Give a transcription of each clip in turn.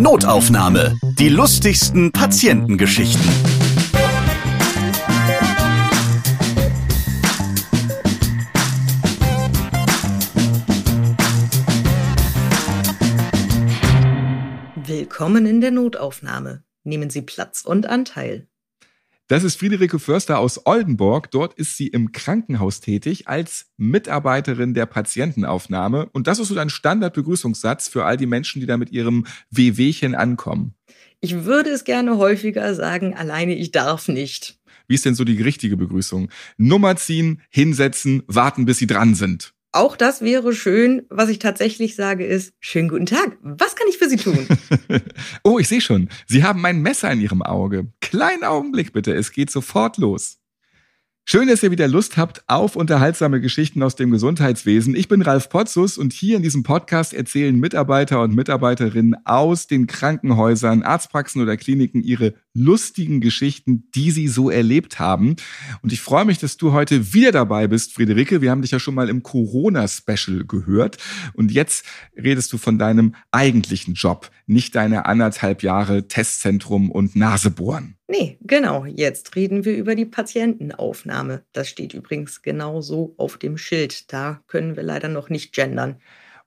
Notaufnahme. Die lustigsten Patientengeschichten. Willkommen in der Notaufnahme. Nehmen Sie Platz und Anteil. Das ist Friederike Förster aus Oldenburg. Dort ist sie im Krankenhaus tätig als Mitarbeiterin der Patientenaufnahme. Und das ist so ein Standardbegrüßungssatz für all die Menschen, die da mit ihrem Wehwehchen ankommen. Ich würde es gerne häufiger sagen, alleine ich darf nicht. Wie ist denn so die richtige Begrüßung? Nummer ziehen, hinsetzen, warten, bis sie dran sind. Auch das wäre schön. Was ich tatsächlich sage ist, schönen guten Tag. Was kann ich für Sie tun? oh, ich sehe schon. Sie haben mein Messer in Ihrem Auge. Kleinen Augenblick bitte. Es geht sofort los. Schön, dass ihr wieder Lust habt auf unterhaltsame Geschichten aus dem Gesundheitswesen. Ich bin Ralf Potzus und hier in diesem Podcast erzählen Mitarbeiter und Mitarbeiterinnen aus den Krankenhäusern, Arztpraxen oder Kliniken ihre lustigen Geschichten, die sie so erlebt haben. Und ich freue mich, dass du heute wieder dabei bist, Friederike. Wir haben dich ja schon mal im Corona-Special gehört. Und jetzt redest du von deinem eigentlichen Job, nicht deine anderthalb Jahre Testzentrum und Nasebohren. Nee, genau. Jetzt reden wir über die Patientenaufnahme. Das steht übrigens genau so auf dem Schild. Da können wir leider noch nicht gendern.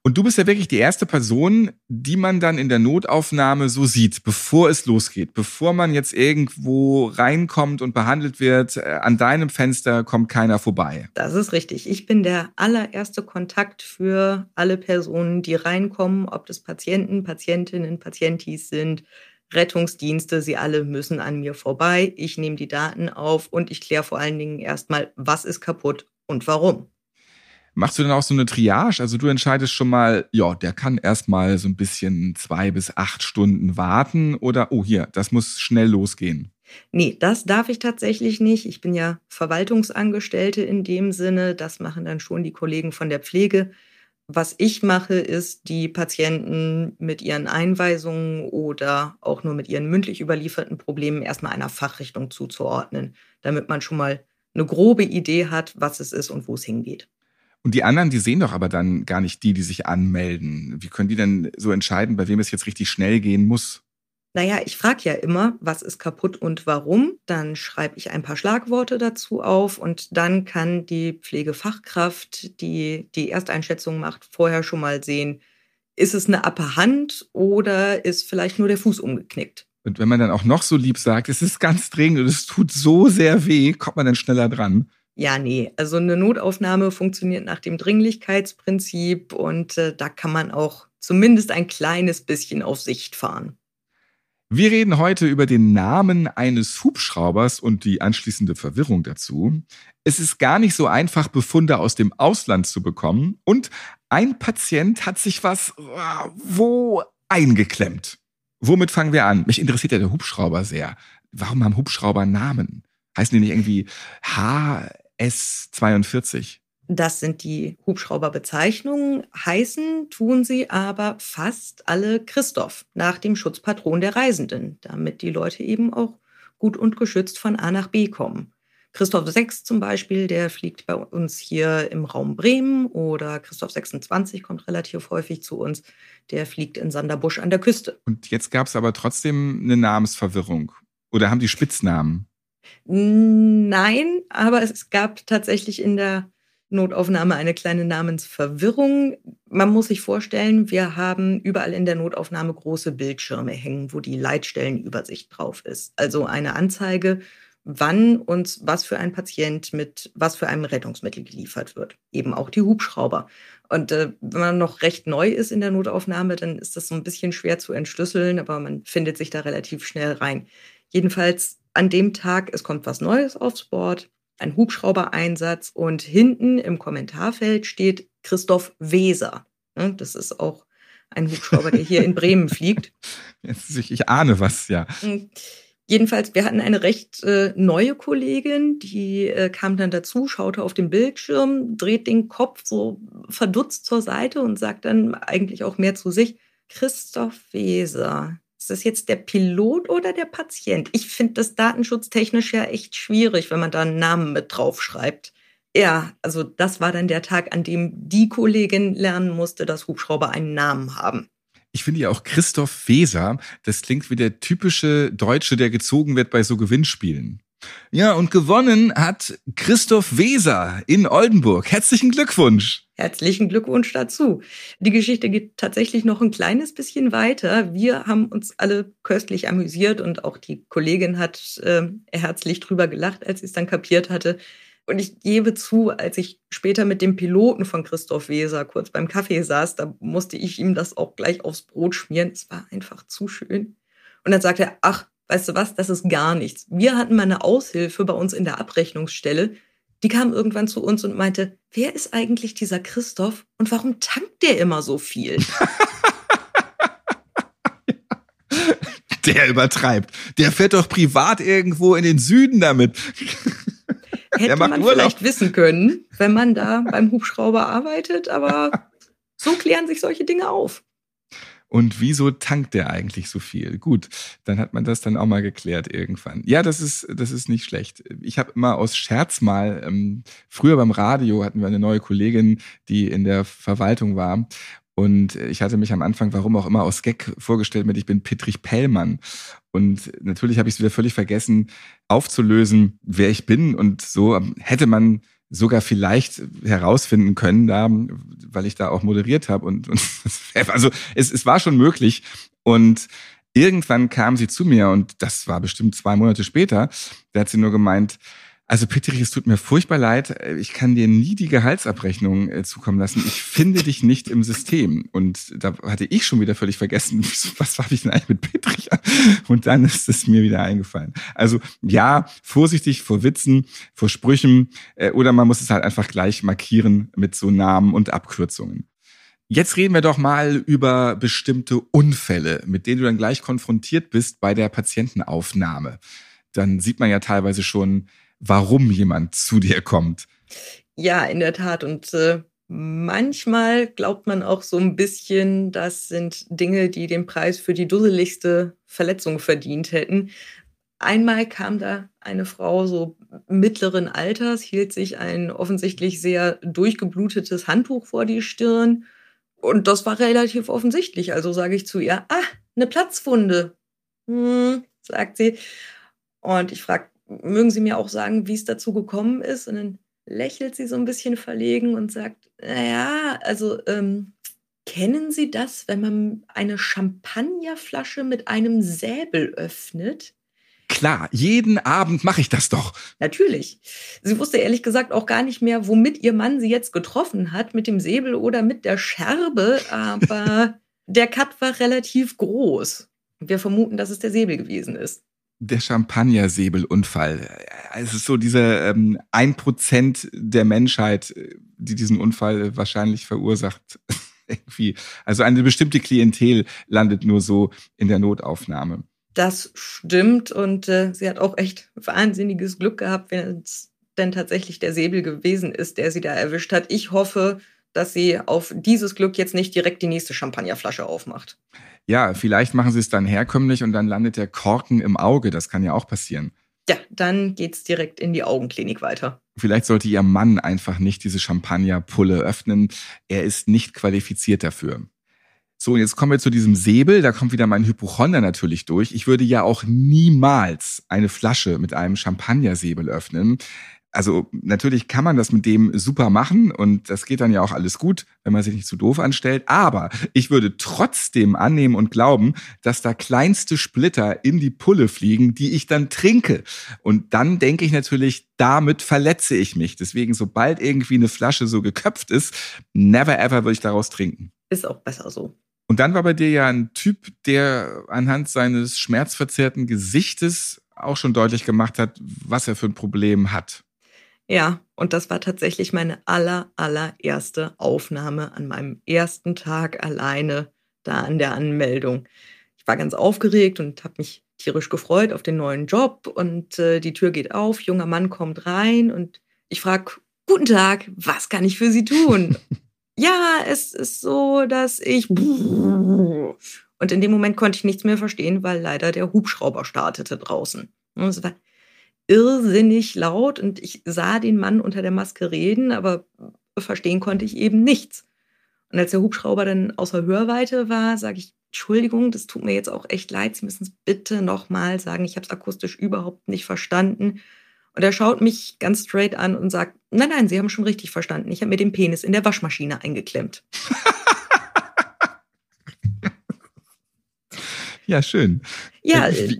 Und du bist ja wirklich die erste Person, die man dann in der Notaufnahme so sieht, bevor es losgeht. Bevor man jetzt irgendwo reinkommt und behandelt wird, äh, an deinem Fenster kommt keiner vorbei. Das ist richtig. Ich bin der allererste Kontakt für alle Personen, die reinkommen, ob das Patienten, Patientinnen, Patientis sind, Rettungsdienste, sie alle müssen an mir vorbei. Ich nehme die Daten auf und ich kläre vor allen Dingen erstmal, was ist kaputt und warum. Machst du dann auch so eine Triage? Also du entscheidest schon mal, ja, der kann erstmal so ein bisschen zwei bis acht Stunden warten oder, oh hier, das muss schnell losgehen. Nee, das darf ich tatsächlich nicht. Ich bin ja Verwaltungsangestellte in dem Sinne. Das machen dann schon die Kollegen von der Pflege. Was ich mache, ist, die Patienten mit ihren Einweisungen oder auch nur mit ihren mündlich überlieferten Problemen erstmal einer Fachrichtung zuzuordnen, damit man schon mal eine grobe Idee hat, was es ist und wo es hingeht. Und die anderen, die sehen doch aber dann gar nicht die, die sich anmelden. Wie können die denn so entscheiden, bei wem es jetzt richtig schnell gehen muss? Naja, ich frage ja immer, was ist kaputt und warum. Dann schreibe ich ein paar Schlagworte dazu auf und dann kann die Pflegefachkraft, die die Ersteinschätzung macht, vorher schon mal sehen, ist es eine Appe Hand oder ist vielleicht nur der Fuß umgeknickt. Und wenn man dann auch noch so lieb sagt, es ist ganz dringend und es tut so sehr weh, kommt man dann schneller dran. Ja, nee, also eine Notaufnahme funktioniert nach dem Dringlichkeitsprinzip und äh, da kann man auch zumindest ein kleines bisschen auf Sicht fahren. Wir reden heute über den Namen eines Hubschraubers und die anschließende Verwirrung dazu. Es ist gar nicht so einfach, Befunde aus dem Ausland zu bekommen und ein Patient hat sich was äh, wo eingeklemmt. Womit fangen wir an? Mich interessiert ja der Hubschrauber sehr. Warum haben Hubschrauber Namen? Heißen die nicht irgendwie H, S42. Das sind die Hubschrauberbezeichnungen. Heißen tun sie aber fast alle Christoph nach dem Schutzpatron der Reisenden, damit die Leute eben auch gut und geschützt von A nach B kommen. Christoph 6 zum Beispiel, der fliegt bei uns hier im Raum Bremen oder Christoph 26 kommt relativ häufig zu uns, der fliegt in Sanderbusch an der Küste. Und jetzt gab es aber trotzdem eine Namensverwirrung. Oder haben die Spitznamen? Nein, aber es gab tatsächlich in der Notaufnahme eine kleine Namensverwirrung. Man muss sich vorstellen, wir haben überall in der Notaufnahme große Bildschirme hängen, wo die Leitstellenübersicht drauf ist. Also eine Anzeige, wann uns was für ein Patient mit was für einem Rettungsmittel geliefert wird. Eben auch die Hubschrauber. Und äh, wenn man noch recht neu ist in der Notaufnahme, dann ist das so ein bisschen schwer zu entschlüsseln, aber man findet sich da relativ schnell rein. Jedenfalls an dem Tag, es kommt was Neues aufs Board, ein Hubschraubereinsatz und hinten im Kommentarfeld steht Christoph Weser. Ne, das ist auch ein Hubschrauber, der hier in Bremen fliegt. Ich ahne was, ja. Hm. Jedenfalls, wir hatten eine recht äh, neue Kollegin, die äh, kam dann dazu, schaute auf den Bildschirm, dreht den Kopf so verdutzt zur Seite und sagt dann eigentlich auch mehr zu sich, Christoph Weser, ist das jetzt der Pilot oder der Patient? Ich finde das datenschutztechnisch ja echt schwierig, wenn man da einen Namen mit draufschreibt. Ja, also das war dann der Tag, an dem die Kollegin lernen musste, dass Hubschrauber einen Namen haben. Ich finde ja auch Christoph Weser, das klingt wie der typische Deutsche, der gezogen wird bei so Gewinnspielen. Ja, und gewonnen hat Christoph Weser in Oldenburg. Herzlichen Glückwunsch. Herzlichen Glückwunsch dazu. Die Geschichte geht tatsächlich noch ein kleines bisschen weiter. Wir haben uns alle köstlich amüsiert und auch die Kollegin hat äh, herzlich drüber gelacht, als sie es dann kapiert hatte. Und ich gebe zu, als ich später mit dem Piloten von Christoph Weser kurz beim Kaffee saß, da musste ich ihm das auch gleich aufs Brot schmieren. Es war einfach zu schön. Und dann sagte er, ach, weißt du was, das ist gar nichts. Wir hatten mal eine Aushilfe bei uns in der Abrechnungsstelle. Die kam irgendwann zu uns und meinte, wer ist eigentlich dieser Christoph und warum tankt der immer so viel? der übertreibt. Der fährt doch privat irgendwo in den Süden damit. Hätte man Urlaub. vielleicht wissen können, wenn man da beim Hubschrauber arbeitet, aber so klären sich solche Dinge auf. Und wieso tankt der eigentlich so viel? Gut, dann hat man das dann auch mal geklärt irgendwann. Ja, das ist, das ist nicht schlecht. Ich habe immer aus Scherz mal, ähm, früher beim Radio hatten wir eine neue Kollegin, die in der Verwaltung war. Und ich hatte mich am Anfang, warum auch immer, aus Gag vorgestellt mit, ich bin Petrich Pellmann. Und natürlich habe ich es wieder völlig vergessen, aufzulösen, wer ich bin. Und so hätte man sogar vielleicht herausfinden können, da, weil ich da auch moderiert habe. Und, und also es, es war schon möglich. Und irgendwann kam sie zu mir und das war bestimmt zwei Monate später. Da hat sie nur gemeint, also Petrich, es tut mir furchtbar leid. Ich kann dir nie die Gehaltsabrechnung äh, zukommen lassen. Ich finde dich nicht im System. Und da hatte ich schon wieder völlig vergessen, was habe ich denn eigentlich mit Petrich? Und dann ist es mir wieder eingefallen. Also ja, vorsichtig vor Witzen, vor Sprüchen äh, oder man muss es halt einfach gleich markieren mit so Namen und Abkürzungen. Jetzt reden wir doch mal über bestimmte Unfälle, mit denen du dann gleich konfrontiert bist bei der Patientenaufnahme. Dann sieht man ja teilweise schon, warum jemand zu dir kommt. Ja, in der Tat. Und äh, manchmal glaubt man auch so ein bisschen, das sind Dinge, die den Preis für die dusseligste Verletzung verdient hätten. Einmal kam da eine Frau so mittleren Alters, hielt sich ein offensichtlich sehr durchgeblutetes Handtuch vor die Stirn. Und das war relativ offensichtlich. Also sage ich zu ihr, ah, eine Platzwunde. Hm, sagt sie. Und ich frage, mögen Sie mir auch sagen, wie es dazu gekommen ist? Und dann lächelt sie so ein bisschen verlegen und sagt, naja, also ähm, kennen Sie das, wenn man eine Champagnerflasche mit einem Säbel öffnet? Klar, jeden Abend mache ich das doch. Natürlich. Sie wusste ehrlich gesagt auch gar nicht mehr, womit ihr Mann sie jetzt getroffen hat, mit dem Säbel oder mit der Scherbe, aber der Cut war relativ groß. Wir vermuten, dass es der Säbel gewesen ist der Champagnersäbelunfall. Es ist so dieser ähm, ein Prozent der Menschheit, die diesen Unfall wahrscheinlich verursacht. Irgendwie. Also eine bestimmte Klientel landet nur so in der Notaufnahme. Das stimmt und äh, sie hat auch echt wahnsinniges Glück gehabt, wenn es denn tatsächlich der Säbel gewesen ist, der sie da erwischt hat. Ich hoffe, dass sie auf dieses Glück jetzt nicht direkt die nächste Champagnerflasche aufmacht. Ja, vielleicht machen sie es dann herkömmlich und dann landet der Korken im Auge. Das kann ja auch passieren. Ja, dann geht's direkt in die Augenklinik weiter. Vielleicht sollte ihr Mann einfach nicht diese Champagnerpulle öffnen. Er ist nicht qualifiziert dafür. So, und jetzt kommen wir zu diesem Säbel. Da kommt wieder mein Hypochonder natürlich durch. Ich würde ja auch niemals eine Flasche mit einem Champagnersäbel öffnen also natürlich kann man das mit dem super machen und das geht dann ja auch alles gut, wenn man sich nicht zu doof anstellt. Aber ich würde trotzdem annehmen und glauben, dass da kleinste Splitter in die Pulle fliegen, die ich dann trinke. Und dann denke ich natürlich, damit verletze ich mich. Deswegen, sobald irgendwie eine Flasche so geköpft ist, never ever würde ich daraus trinken. Ist auch besser so. Und dann war bei dir ja ein Typ, der anhand seines schmerzverzerrten Gesichtes auch schon deutlich gemacht hat, was er für ein Problem hat. Ja, und das war tatsächlich meine aller, allererste Aufnahme an meinem ersten Tag alleine da an der Anmeldung. Ich war ganz aufgeregt und habe mich tierisch gefreut auf den neuen Job und äh, die Tür geht auf, junger Mann kommt rein und ich frage, guten Tag, was kann ich für Sie tun? ja, es ist so, dass ich... Und in dem Moment konnte ich nichts mehr verstehen, weil leider der Hubschrauber startete draußen. Und es war irrsinnig laut und ich sah den Mann unter der Maske reden, aber verstehen konnte ich eben nichts. Und als der Hubschrauber dann außer Hörweite war, sage ich, Entschuldigung, das tut mir jetzt auch echt leid, Sie müssen es bitte nochmal sagen, ich habe es akustisch überhaupt nicht verstanden. Und er schaut mich ganz straight an und sagt, nein, nein, Sie haben schon richtig verstanden. Ich habe mir den Penis in der Waschmaschine eingeklemmt. Ja, schön. Ja, äh,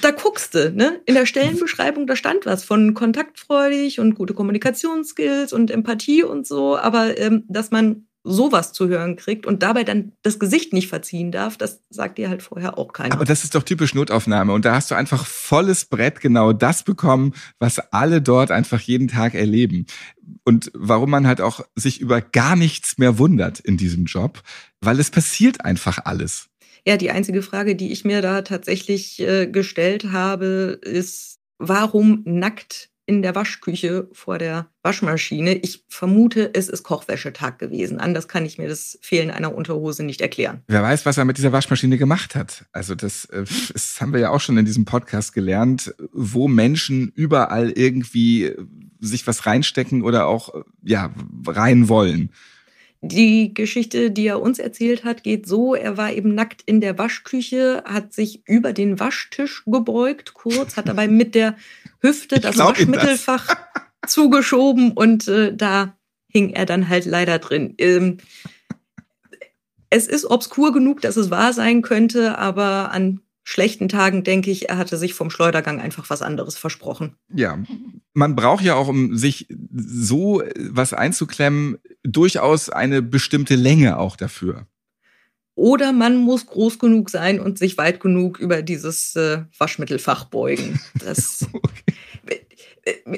da guckst du, ne? In der Stellenbeschreibung, da stand was von kontaktfreudig und gute Kommunikationsskills und Empathie und so, aber ähm, dass man sowas zu hören kriegt und dabei dann das Gesicht nicht verziehen darf, das sagt dir halt vorher auch keiner. Aber das ist doch typisch Notaufnahme und da hast du einfach volles Brett genau das bekommen, was alle dort einfach jeden Tag erleben. Und warum man halt auch sich über gar nichts mehr wundert in diesem Job, weil es passiert einfach alles. Ja, die einzige Frage, die ich mir da tatsächlich äh, gestellt habe, ist, warum nackt in der Waschküche vor der Waschmaschine? Ich vermute, es ist Kochwäschetag gewesen. Anders kann ich mir das Fehlen einer Unterhose nicht erklären. Wer weiß, was er mit dieser Waschmaschine gemacht hat. Also das, äh, das haben wir ja auch schon in diesem Podcast gelernt, wo Menschen überall irgendwie sich was reinstecken oder auch ja rein wollen. Die Geschichte, die er uns erzählt hat, geht so, er war eben nackt in der Waschküche, hat sich über den Waschtisch gebeugt, kurz, hat dabei mit der Hüfte das Waschmittelfach das. zugeschoben und äh, da hing er dann halt leider drin. Ähm, es ist obskur genug, dass es wahr sein könnte, aber an schlechten Tagen denke ich, er hatte sich vom Schleudergang einfach was anderes versprochen. Ja, man braucht ja auch, um sich so was einzuklemmen, durchaus eine bestimmte Länge auch dafür. Oder man muss groß genug sein und sich weit genug über dieses äh, Waschmittelfach beugen. Das, okay.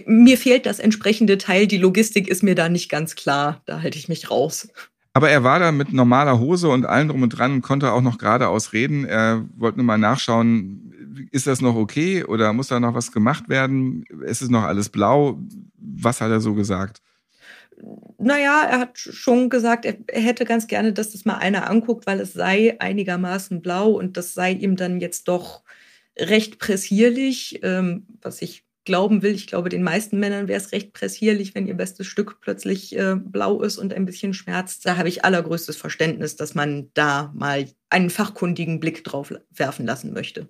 Mir fehlt das entsprechende Teil. Die Logistik ist mir da nicht ganz klar. Da halte ich mich raus. Aber er war da mit normaler Hose und allem drum und dran und konnte auch noch geradeaus reden. Er wollte nur mal nachschauen, ist das noch okay oder muss da noch was gemacht werden? Ist es noch alles blau? Was hat er so gesagt? Naja, er hat schon gesagt, er, hätte ganz gerne, dass das mal einer anguckt, weil es sei einigermaßen blau und das sei ihm dann jetzt doch recht pressierlich, ähm, was ich glauben will. Ich glaube, den meisten Männern wäre es recht pressierlich, wenn ihr bestes Stück plötzlich äh, blau ist und ein bisschen schmerzt. Da habe ich allergrößtes Verständnis, dass man da mal einen fachkundigen Blick drauf werfen lassen möchte.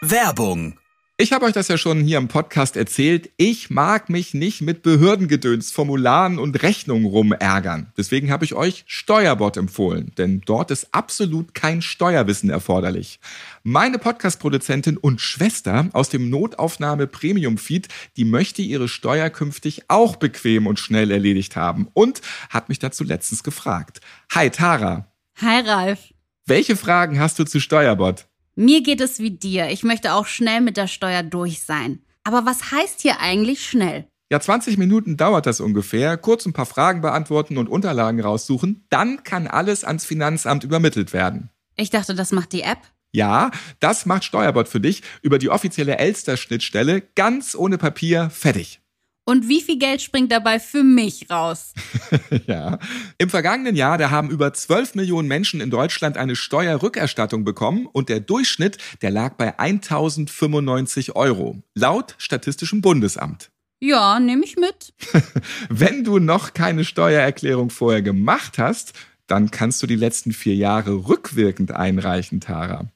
Werbung ich habe euch das ja schon hier im Podcast erzählt. Ich mag mich nicht mit Behördengedöns, Formularen und Rechnungen rumärgern. Deswegen habe ich euch Steuerbot empfohlen, denn dort ist absolut kein Steuerwissen erforderlich. Meine Podcast-Produzentin und Schwester aus dem Notaufnahme Premium Feed, die möchte ihre Steuer künftig auch bequem und schnell erledigt haben und hat mich dazu letztens gefragt. Hi Tara. Hi Ralf. Welche Fragen hast du zu Steuerbot? Mir geht es wie dir. Ich möchte auch schnell mit der Steuer durch sein. Aber was heißt hier eigentlich schnell? Ja, 20 Minuten dauert das ungefähr. Kurz ein paar Fragen beantworten und Unterlagen raussuchen. Dann kann alles ans Finanzamt übermittelt werden. Ich dachte, das macht die App. Ja, das macht Steuerbot für dich über die offizielle Elster-Schnittstelle. Ganz ohne Papier, fertig. Und wie viel Geld springt dabei für mich raus? ja. Im vergangenen Jahr, da haben über 12 Millionen Menschen in Deutschland eine Steuerrückerstattung bekommen und der Durchschnitt, der lag bei 1095 Euro. Laut Statistischem Bundesamt. Ja, nehme ich mit. Wenn du noch keine Steuererklärung vorher gemacht hast, dann kannst du die letzten vier Jahre rückwirkend einreichen, Tara.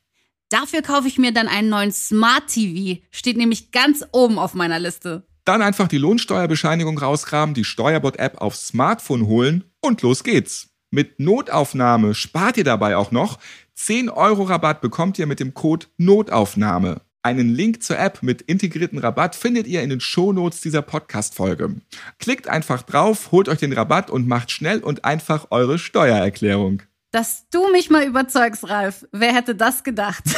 Dafür kaufe ich mir dann einen neuen Smart TV. Steht nämlich ganz oben auf meiner Liste. Dann einfach die Lohnsteuerbescheinigung rauskramen, die Steuerbot-App aufs Smartphone holen und los geht's. Mit Notaufnahme spart ihr dabei auch noch. 10 Euro Rabatt bekommt ihr mit dem Code Notaufnahme. Einen Link zur App mit integrierten Rabatt findet ihr in den Shownotes dieser Podcast-Folge. Klickt einfach drauf, holt euch den Rabatt und macht schnell und einfach eure Steuererklärung. Dass du mich mal überzeugst, Ralf. Wer hätte das gedacht?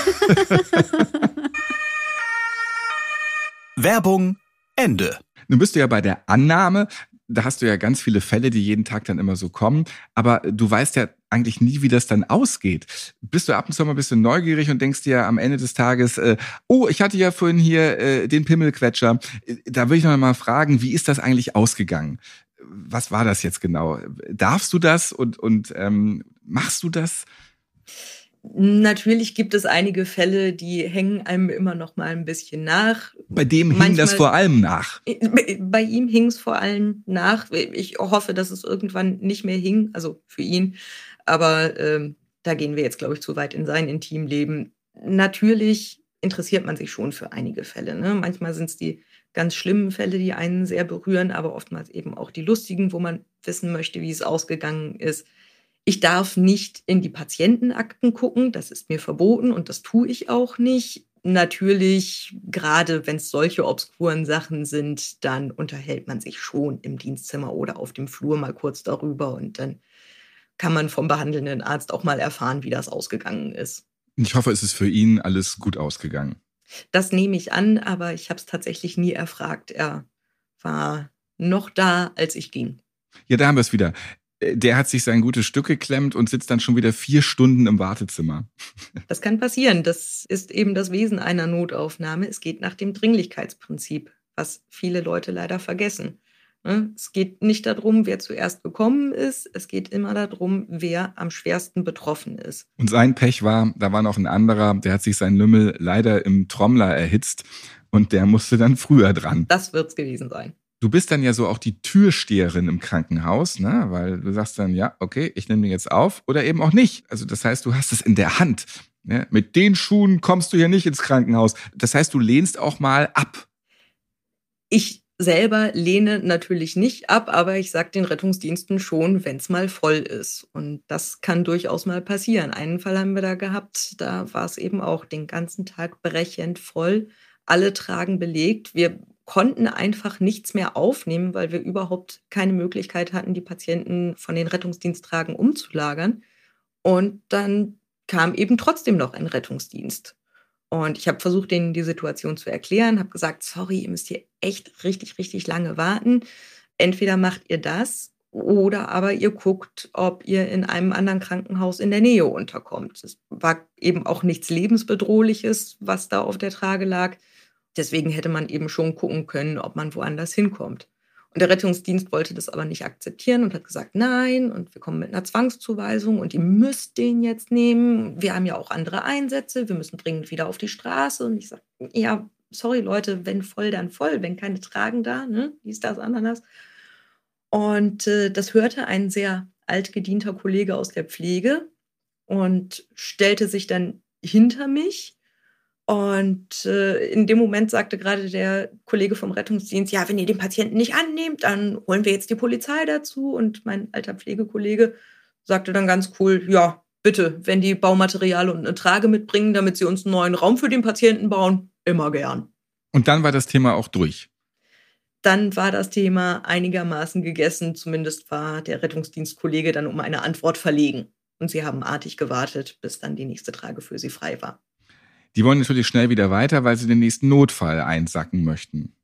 Werbung Ende. Nun bist du ja bei der Annahme, da hast du ja ganz viele Fälle, die jeden Tag dann immer so kommen, aber du weißt ja eigentlich nie, wie das dann ausgeht. Bist du ab und zu mal ein bisschen neugierig und denkst dir am Ende des Tages, äh, oh, ich hatte ja vorhin hier äh, den Pimmelquetscher. Da will ich noch mal fragen, wie ist das eigentlich ausgegangen? Was war das jetzt genau? Darfst du das und, und ähm, machst du das? Natürlich gibt es einige Fälle, die hängen einem immer noch mal ein bisschen nach. Bei dem hing Manchmal, das vor allem nach. Bei ihm hing es vor allem nach. Ich hoffe, dass es irgendwann nicht mehr hing, also für ihn. aber ähm, da gehen wir jetzt, glaube ich, zu weit in sein Intimleben. Natürlich interessiert man sich schon für einige Fälle. Ne? Manchmal sind es die ganz schlimmen Fälle, die einen sehr berühren, aber oftmals eben auch die lustigen, wo man wissen möchte, wie es ausgegangen ist. Ich darf nicht in die Patientenakten gucken, das ist mir verboten und das tue ich auch nicht. Natürlich, gerade wenn es solche obskuren Sachen sind, dann unterhält man sich schon im Dienstzimmer oder auf dem Flur mal kurz darüber und dann kann man vom behandelnden Arzt auch mal erfahren, wie das ausgegangen ist. Ich hoffe, es ist für ihn alles gut ausgegangen. Das nehme ich an, aber ich habe es tatsächlich nie erfragt. Er war noch da, als ich ging. Ja, da haben wir es wieder. Der hat sich sein gutes Stück geklemmt und sitzt dann schon wieder vier Stunden im Wartezimmer. Das kann passieren. Das ist eben das Wesen einer Notaufnahme. Es geht nach dem Dringlichkeitsprinzip, was viele Leute leider vergessen. Ne? Es geht nicht darum, wer zuerst gekommen ist. Es geht immer darum, wer am schwersten betroffen ist. Und sein Pech war, da war noch ein anderer, der hat sich sein Lümmel leider im Trommler erhitzt und der musste dann früher dran. Das wird's gewesen sein. Du bist dann ja so auch die Türsteherin im Krankenhaus, ne? weil du sagst dann, ja, okay, ich nehme den jetzt auf oder eben auch nicht. Also das heißt, du hast es in der Hand. Ne? Mit den Schuhen kommst du hier nicht ins Krankenhaus. Das heißt, du lehnst auch mal ab. Ich selber lehne natürlich nicht ab, aber ich sage den Rettungsdiensten schon, wenn es mal voll ist. Und das kann durchaus mal passieren. Einen Fall haben wir da gehabt, da war es eben auch den ganzen Tag brechend voll. Alle tragen belegt. Wir konnten einfach nichts mehr aufnehmen, weil wir überhaupt keine Möglichkeit hatten, die Patienten von den Rettungsdiensttragen umzulagern. Und dann kam eben trotzdem noch ein Rettungsdienst. Und ich habe versucht, denen die Situation zu erklären, habe gesagt, sorry, ihr müsst hier echt richtig, richtig lange warten. Entweder macht ihr das oder aber ihr guckt, ob ihr in einem anderen Krankenhaus in der Nähe unterkommt. Es war eben auch nichts Lebensbedrohliches, was da auf der Trage lag. Deswegen hätte man eben schon gucken können, ob man woanders hinkommt. Und der Rettungsdienst wollte das aber nicht akzeptieren und hat gesagt, nein, und wir kommen mit einer Zwangszuweisung und ihr müsst den jetzt nehmen. Wir haben ja auch andere Einsätze, wir müssen dringend wieder auf die Straße. Und ich sage, ja, sorry Leute, wenn voll, dann voll, wenn keine tragen da, ne, dies, das, Ananas. Und äh, das hörte ein sehr altgedienter Kollege aus der Pflege und stellte sich dann hinter mich und äh, in dem Moment sagte gerade der Kollege vom Rettungsdienst, ja, wenn ihr den Patienten nicht annehmt, dann holen wir jetzt die Polizei dazu. Und mein alter Pflegekollege sagte dann ganz cool, ja, bitte, wenn die Baumaterial und eine Trage mitbringen, damit sie uns einen neuen Raum für den Patienten bauen, immer gern. Und dann war das Thema auch durch. Dann war das Thema einigermaßen gegessen. Zumindest war der Rettungsdienstkollege dann um eine Antwort verlegen. Und sie haben artig gewartet, bis dann die nächste Trage für sie frei war. Die wollen natürlich schnell wieder weiter, weil sie den nächsten Notfall einsacken möchten.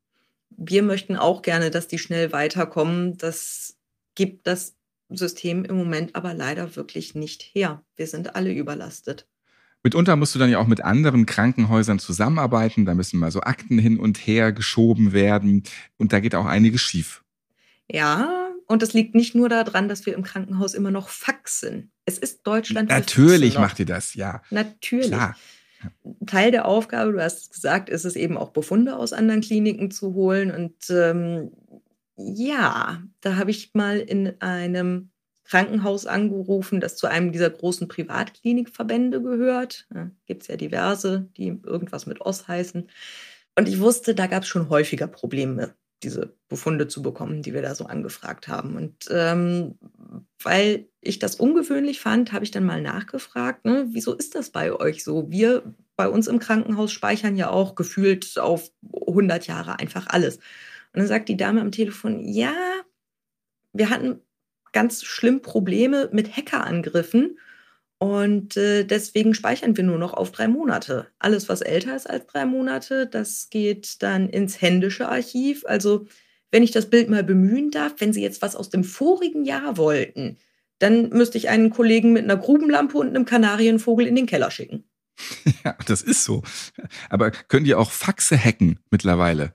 Wir möchten auch gerne, dass die schnell weiterkommen. Das gibt das System im Moment aber leider wirklich nicht her. Wir sind alle überlastet. Mitunter musst du dann ja auch mit anderen Krankenhäusern zusammenarbeiten. Da müssen mal so Akten hin und her geschoben werden. Und da geht auch einiges schief. Ja, und das liegt nicht nur daran, dass wir im Krankenhaus immer noch faxen. Es ist Deutschland. Natürlich macht ihr das, ja. Natürlich. Klar. Teil der Aufgabe, du hast es gesagt, ist es eben auch Befunde aus anderen Kliniken zu holen. Und ähm, ja, da habe ich mal in einem Krankenhaus angerufen, das zu einem dieser großen Privatklinikverbände gehört. Ja, Gibt es ja diverse, die irgendwas mit Oss heißen. Und ich wusste, da gab es schon häufiger Probleme, diese Befunde zu bekommen, die wir da so angefragt haben. Und ähm, weil ich das ungewöhnlich fand, habe ich dann mal nachgefragt, ne, wieso ist das bei euch so? Wir bei uns im Krankenhaus speichern ja auch gefühlt auf 100 Jahre einfach alles. Und dann sagt die Dame am Telefon, ja, wir hatten ganz schlimm Probleme mit Hackerangriffen und äh, deswegen speichern wir nur noch auf drei Monate. Alles, was älter ist als drei Monate, das geht dann ins händische Archiv. Also wenn ich das Bild mal bemühen darf, wenn Sie jetzt was aus dem vorigen Jahr wollten, dann müsste ich einen Kollegen mit einer Grubenlampe und einem Kanarienvogel in den Keller schicken. Ja, das ist so. Aber können die auch Faxe hacken mittlerweile?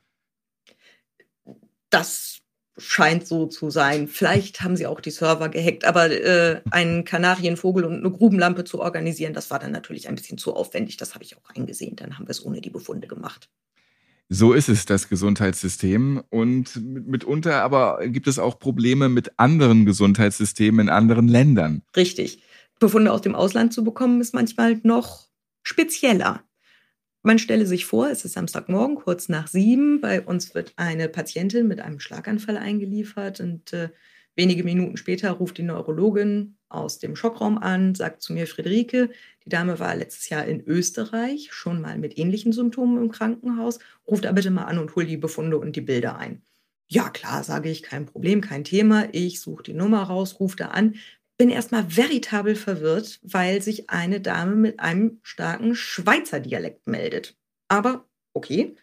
Das scheint so zu sein. Vielleicht haben sie auch die Server gehackt, aber äh, einen Kanarienvogel und eine Grubenlampe zu organisieren, das war dann natürlich ein bisschen zu aufwendig. Das habe ich auch eingesehen. Dann haben wir es ohne die Befunde gemacht. So ist es, das Gesundheitssystem. Und mitunter aber gibt es auch Probleme mit anderen Gesundheitssystemen in anderen Ländern. Richtig. Befunde aus dem Ausland zu bekommen, ist manchmal noch spezieller. Man stelle sich vor, es ist Samstagmorgen, kurz nach sieben. Bei uns wird eine Patientin mit einem Schlaganfall eingeliefert und äh, wenige Minuten später ruft die Neurologin aus dem Schockraum an, sagt zu mir, Friederike, die Dame war letztes Jahr in Österreich, schon mal mit ähnlichen Symptomen im Krankenhaus, ruft da bitte mal an und hol die Befunde und die Bilder ein. Ja, klar, sage ich, kein Problem, kein Thema. Ich suche die Nummer raus, rufe da an, bin erstmal veritabel verwirrt, weil sich eine Dame mit einem starken Schweizer Dialekt meldet. Aber okay,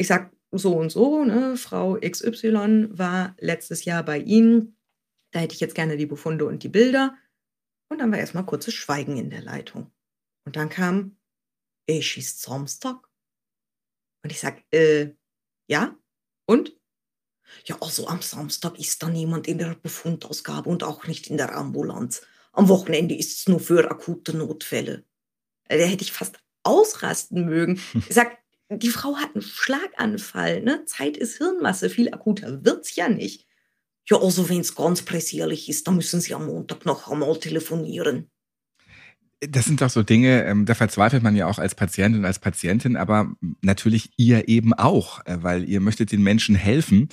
ich sag so und so, ne, Frau XY war letztes Jahr bei Ihnen. Da hätte ich jetzt gerne die Befunde und die Bilder. Und dann war erstmal kurzes Schweigen in der Leitung. Und dann kam, es ist Samstag. Und ich sag, äh, ja? Und? Ja, also am Samstag ist da niemand in der Befundausgabe und auch nicht in der Ambulanz. Am Wochenende ist es nur für akute Notfälle. Äh, da hätte ich fast ausrasten mögen. Ich sag, die Frau hat einen Schlaganfall, ne? Zeit ist Hirnmasse, viel akuter wird's ja nicht. Ja, also wenn es ganz pressierlich ist, dann müssen Sie am Montag noch einmal telefonieren. Das sind doch so Dinge, ähm, da verzweifelt man ja auch als Patient und als Patientin, aber natürlich ihr eben auch, äh, weil ihr möchtet den Menschen helfen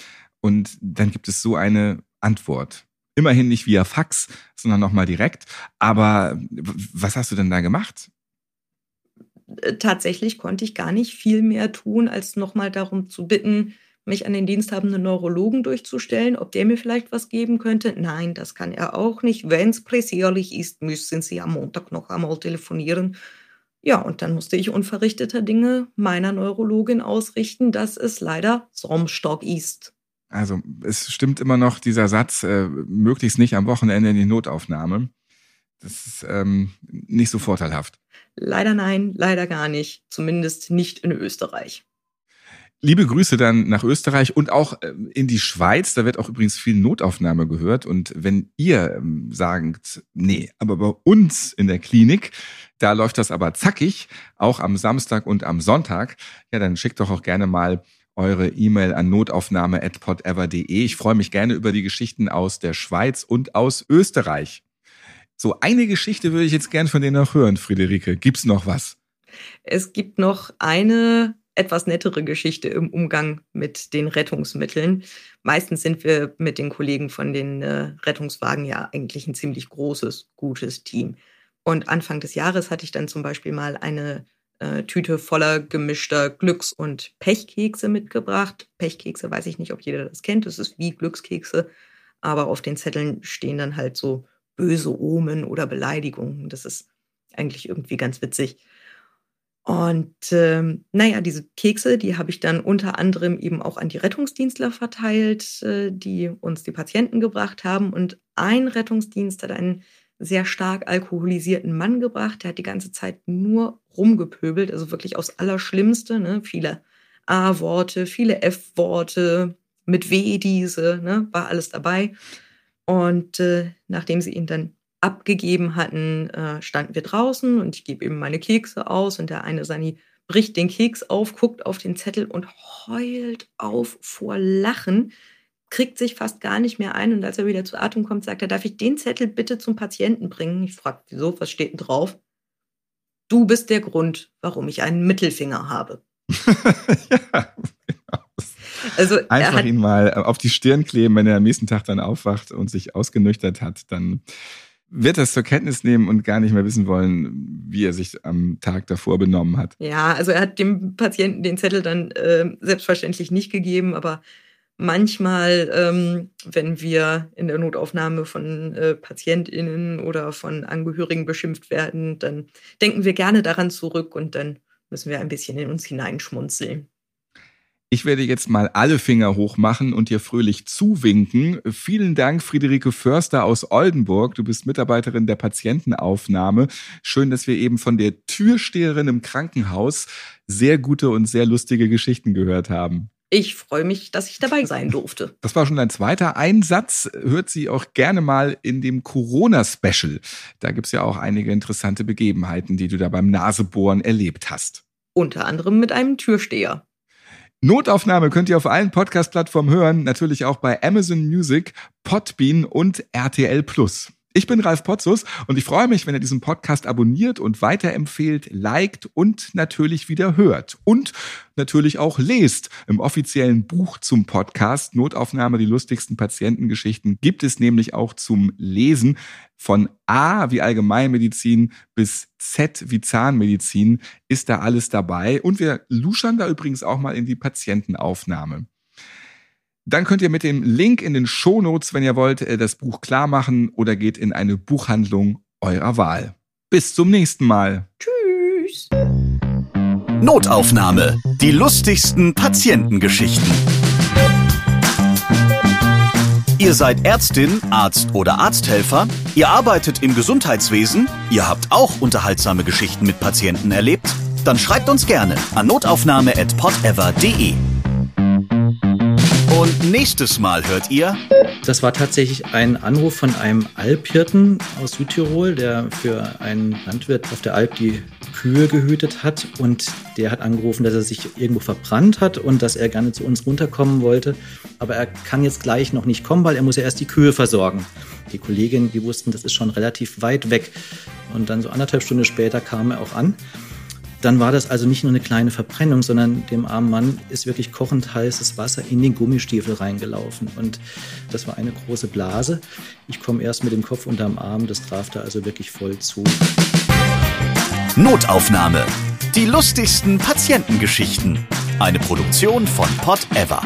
und dann gibt es so eine Antwort. Immerhin nicht via Fax, sondern nochmal direkt. Aber was hast du denn da gemacht? Äh, tatsächlich konnte ich gar nicht viel mehr tun, als nochmal darum zu bitten, mich an den diensthabenden Neurologen durchzustellen, ob der mir vielleicht was geben könnte. Nein, das kann er auch nicht. Wenn es pressierlich ist, müssen Sie am Montag noch einmal telefonieren. Ja, und dann musste ich unverrichteter Dinge meiner Neurologin ausrichten, dass es leider Samstag ist. Also es stimmt immer noch dieser Satz, äh, möglichst nicht am Wochenende in die Notaufnahme. Das ist ähm, nicht so vorteilhaft. Leider nein, leider gar nicht. Zumindest nicht in Österreich. Liebe Grüße dann nach Österreich und auch äh, in die Schweiz. Da wird auch übrigens viel Notaufnahme gehört. Und wenn ihr ähm, sagt, nee, aber bei uns in der Klinik, da läuft das aber zackig, auch am Samstag und am Sonntag, ja, dann schickt doch auch gerne mal eure E-Mail an notaufnahme.podever.de. Ich freue mich gerne über die Geschichten aus der Schweiz und aus Österreich. So eine Geschichte würde ich jetzt gern von dir noch hören, Friederike. Gibt's noch was? Es gibt noch eine etwas nettere Geschichte im Umgang mit den Rettungsmitteln. Meistens sind wir mit den Kollegen von den äh, Rettungswagen ja eigentlich ein ziemlich großes, gutes Team. Und Anfang des Jahres hatte ich dann zum Beispiel mal eine äh, Tüte voller gemischter Glücks- und Pechkekse mitgebracht. Pechkekse weiß ich nicht, ob jeder das kennt. Das ist wie Glückskekse, aber auf den Zetteln stehen dann halt so böse Omen oder Beleidigungen. Das ist eigentlich irgendwie ganz witzig. Und ähm, naja, diese Kekse, die habe ich dann unter anderem eben auch an die Rettungsdienstler verteilt, äh, die uns die Patienten gebracht haben. Und ein Rettungsdienst hat einen sehr stark alkoholisierten Mann gebracht. Der hat die ganze Zeit nur rumgepöbelt, also wirklich aus Allerschlimmste. Ne? Viele A-Worte, viele F-Worte, mit W diese, ne? war alles dabei. Und äh, nachdem sie ihn dann abgegeben hatten, äh, standen wir draußen und ich gebe ihm meine Kekse aus und der eine Sani bricht den Keks auf, guckt auf den Zettel und heult auf vor Lachen, kriegt sich fast gar nicht mehr ein und als er wieder zu Atem kommt, sagt er, darf ich den Zettel bitte zum Patienten bringen? Ich frage, wieso, was steht denn drauf? Du bist der Grund, warum ich einen Mittelfinger habe. ja, genau. Also Einfach ihn mal auf die Stirn kleben, wenn er am nächsten Tag dann aufwacht und sich ausgenüchtert hat, dann wird das zur Kenntnis nehmen und gar nicht mehr wissen wollen, wie er sich am Tag davor benommen hat. Ja, also er hat dem Patienten den Zettel dann äh, selbstverständlich nicht gegeben, aber manchmal, ähm, wenn wir in der Notaufnahme von äh, PatientInnen oder von Angehörigen beschimpft werden, dann denken wir gerne daran zurück und dann müssen wir ein bisschen in uns hineinschmunzeln. Ich werde jetzt mal alle Finger hoch machen und dir fröhlich zuwinken. Vielen Dank, Friederike Förster aus Oldenburg. Du bist Mitarbeiterin der Patientenaufnahme. Schön, dass wir eben von der Türsteherin im Krankenhaus sehr gute und sehr lustige Geschichten gehört haben. Ich freue mich, dass ich dabei sein durfte. Das war schon dein zweiter Einsatz. Hört sie auch gerne mal in dem Corona-Special. Da gibt es ja auch einige interessante Begebenheiten, die du da beim Nasebohren erlebt hast. Unter anderem mit einem Türsteher. Notaufnahme könnt ihr auf allen Podcast-Plattformen hören, natürlich auch bei Amazon Music, Podbean und RTL Plus. Ich bin Ralf Potzus und ich freue mich, wenn ihr diesen Podcast abonniert und weiterempfehlt, liked und natürlich wieder hört. Und natürlich auch lest. Im offiziellen Buch zum Podcast Notaufnahme die lustigsten Patientengeschichten gibt es nämlich auch zum Lesen von A wie Allgemeinmedizin bis Z wie Zahnmedizin ist da alles dabei. Und wir luschern da übrigens auch mal in die Patientenaufnahme. Dann könnt ihr mit dem Link in den Shownotes, wenn ihr wollt, äh, das Buch klar machen oder geht in eine Buchhandlung eurer Wahl. Bis zum nächsten Mal. Tschüss. Notaufnahme. Die lustigsten Patientengeschichten. Ihr seid Ärztin, Arzt oder Arzthelfer, ihr arbeitet im Gesundheitswesen, ihr habt auch unterhaltsame Geschichten mit Patienten erlebt, dann schreibt uns gerne an notaufnahme@podever.de. Und nächstes Mal hört ihr. Das war tatsächlich ein Anruf von einem Alphirten aus Südtirol, der für einen Landwirt auf der Alp die Kühe gehütet hat. Und der hat angerufen, dass er sich irgendwo verbrannt hat und dass er gerne zu uns runterkommen wollte. Aber er kann jetzt gleich noch nicht kommen, weil er muss ja erst die Kühe versorgen. Die Kolleginnen, die wussten, das ist schon relativ weit weg. Und dann so anderthalb Stunden später kam er auch an dann war das also nicht nur eine kleine Verbrennung, sondern dem armen Mann ist wirklich kochend heißes Wasser in den Gummistiefel reingelaufen. Und das war eine große Blase. Ich komme erst mit dem Kopf unterm Arm, das traf da also wirklich voll zu. Notaufnahme. Die lustigsten Patientengeschichten. Eine Produktion von Pot Ever.